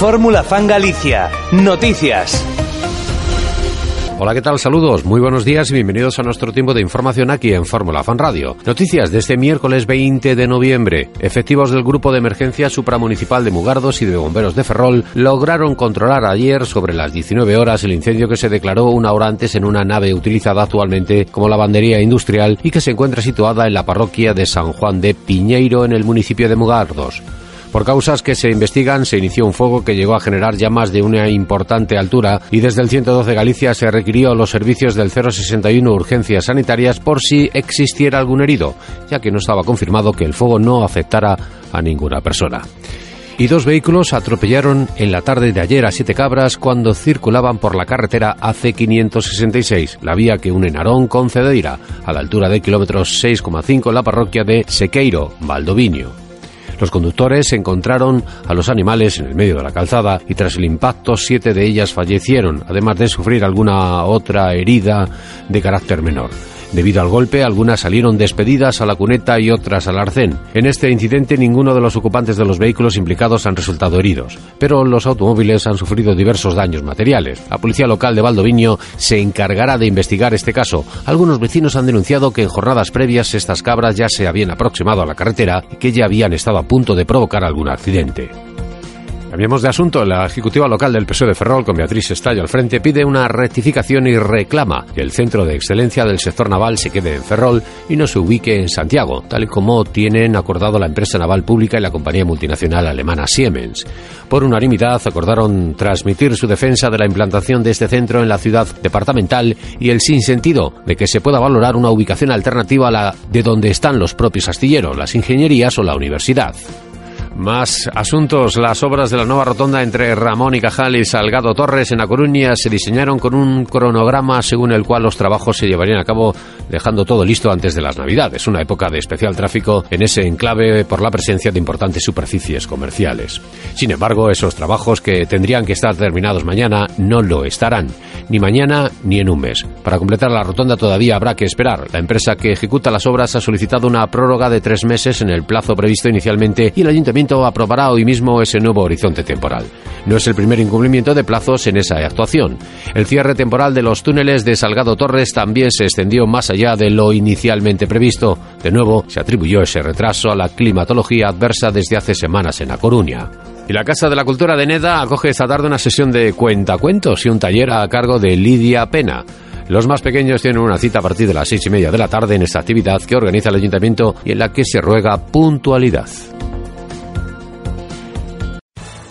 Fórmula Fan Galicia. Noticias. Hola, ¿qué tal? Saludos, muy buenos días y bienvenidos a nuestro tiempo de información aquí en Fórmula Fan Radio. Noticias de este miércoles 20 de noviembre. Efectivos del Grupo de Emergencia Supramunicipal de Mugardos y de Bomberos de Ferrol lograron controlar ayer sobre las 19 horas el incendio que se declaró una hora antes en una nave utilizada actualmente como lavandería industrial y que se encuentra situada en la parroquia de San Juan de Piñeiro en el municipio de Mugardos. Por causas que se investigan, se inició un fuego que llegó a generar llamas de una importante altura y desde el 112 Galicia se requirió los servicios del 061 urgencias sanitarias por si existiera algún herido, ya que no estaba confirmado que el fuego no afectara a ninguna persona y dos vehículos atropellaron en la tarde de ayer a Siete Cabras cuando circulaban por la carretera AC566, la vía que une Narón con Cedeira, a la altura de kilómetros 6,5 en la parroquia de Sequeiro, Valdovinio. Los conductores encontraron a los animales en el medio de la calzada y tras el impacto siete de ellas fallecieron, además de sufrir alguna otra herida de carácter menor. Debido al golpe, algunas salieron despedidas a la cuneta y otras al arcén. En este incidente, ninguno de los ocupantes de los vehículos implicados han resultado heridos, pero los automóviles han sufrido diversos daños materiales. La policía local de Valdoviño se encargará de investigar este caso. Algunos vecinos han denunciado que en jornadas previas estas cabras ya se habían aproximado a la carretera y que ya habían estado a punto de provocar algún accidente. Cambiemos de asunto. La ejecutiva local del PSOE de Ferrol, con Beatriz Estallo al frente, pide una rectificación y reclama que el centro de excelencia del sector naval se quede en Ferrol y no se ubique en Santiago, tal y como tienen acordado la empresa naval pública y la compañía multinacional alemana Siemens. Por unanimidad acordaron transmitir su defensa de la implantación de este centro en la ciudad departamental y el sinsentido de que se pueda valorar una ubicación alternativa a la de donde están los propios astilleros, las ingenierías o la universidad. Más asuntos. Las obras de la nueva rotonda entre Ramón y Cajal y Salgado Torres en A Coruña se diseñaron con un cronograma según el cual los trabajos se llevarían a cabo dejando todo listo antes de las Navidades, una época de especial tráfico en ese enclave por la presencia de importantes superficies comerciales. Sin embargo, esos trabajos que tendrían que estar terminados mañana no lo estarán, ni mañana ni en un mes. Para completar la rotonda todavía habrá que esperar. La empresa que ejecuta las obras ha solicitado una prórroga de tres meses en el plazo previsto inicialmente y el ayuntamiento aprobará hoy mismo ese nuevo horizonte temporal. No es el primer incumplimiento de plazos en esa actuación. El cierre temporal de los túneles de Salgado Torres también se extendió más allá de lo inicialmente previsto. De nuevo, se atribuyó ese retraso a la climatología adversa desde hace semanas en A Coruña. Y la Casa de la Cultura de Neda acoge esta tarde una sesión de cuentacuentos y un taller a cargo de Lidia Pena. Los más pequeños tienen una cita a partir de las seis y media de la tarde en esta actividad que organiza el ayuntamiento y en la que se ruega puntualidad.